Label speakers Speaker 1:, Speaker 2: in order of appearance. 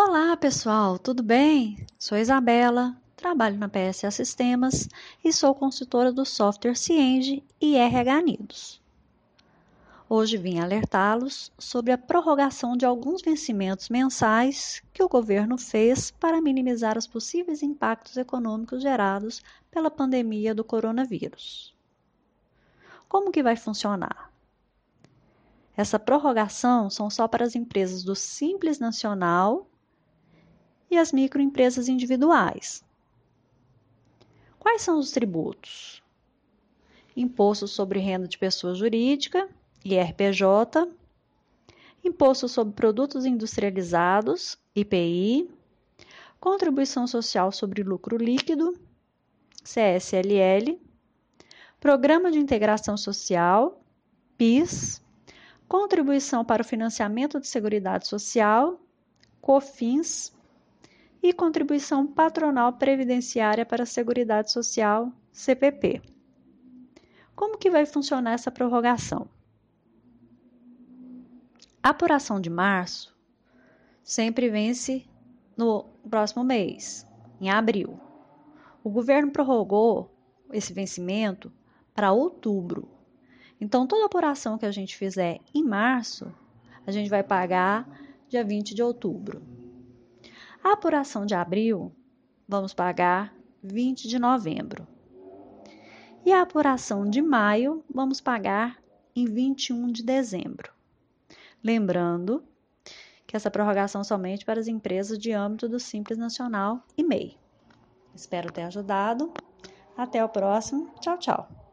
Speaker 1: Olá, pessoal, tudo bem? Sou Isabela, trabalho na PSA Sistemas e sou consultora do software Cienge e RH Nidos. Hoje vim alertá-los sobre a prorrogação de alguns vencimentos mensais que o governo fez para minimizar os possíveis impactos econômicos gerados pela pandemia do coronavírus. Como que vai funcionar? Essa prorrogação são só para as empresas do Simples Nacional e as microempresas individuais. Quais são os tributos? Imposto sobre renda de pessoa jurídica IRPJ, Imposto sobre Produtos Industrializados, IPI, Contribuição Social sobre Lucro Líquido, CSLL, Programa de Integração Social, PIS, Contribuição para o Financiamento de Seguridade Social, COFINS e Contribuição Patronal Previdenciária para a Seguridade Social, CPP. Como que vai funcionar essa prorrogação? A apuração de março sempre vence no próximo mês, em abril. O governo prorrogou esse vencimento para outubro. Então, toda apuração que a gente fizer em março, a gente vai pagar dia 20 de outubro. A apuração de abril, vamos pagar 20 de novembro. E a apuração de maio, vamos pagar em 21 de dezembro. Lembrando que essa prorrogação somente para as empresas de âmbito do Simples Nacional e MEI. Espero ter ajudado. Até o próximo. Tchau, tchau.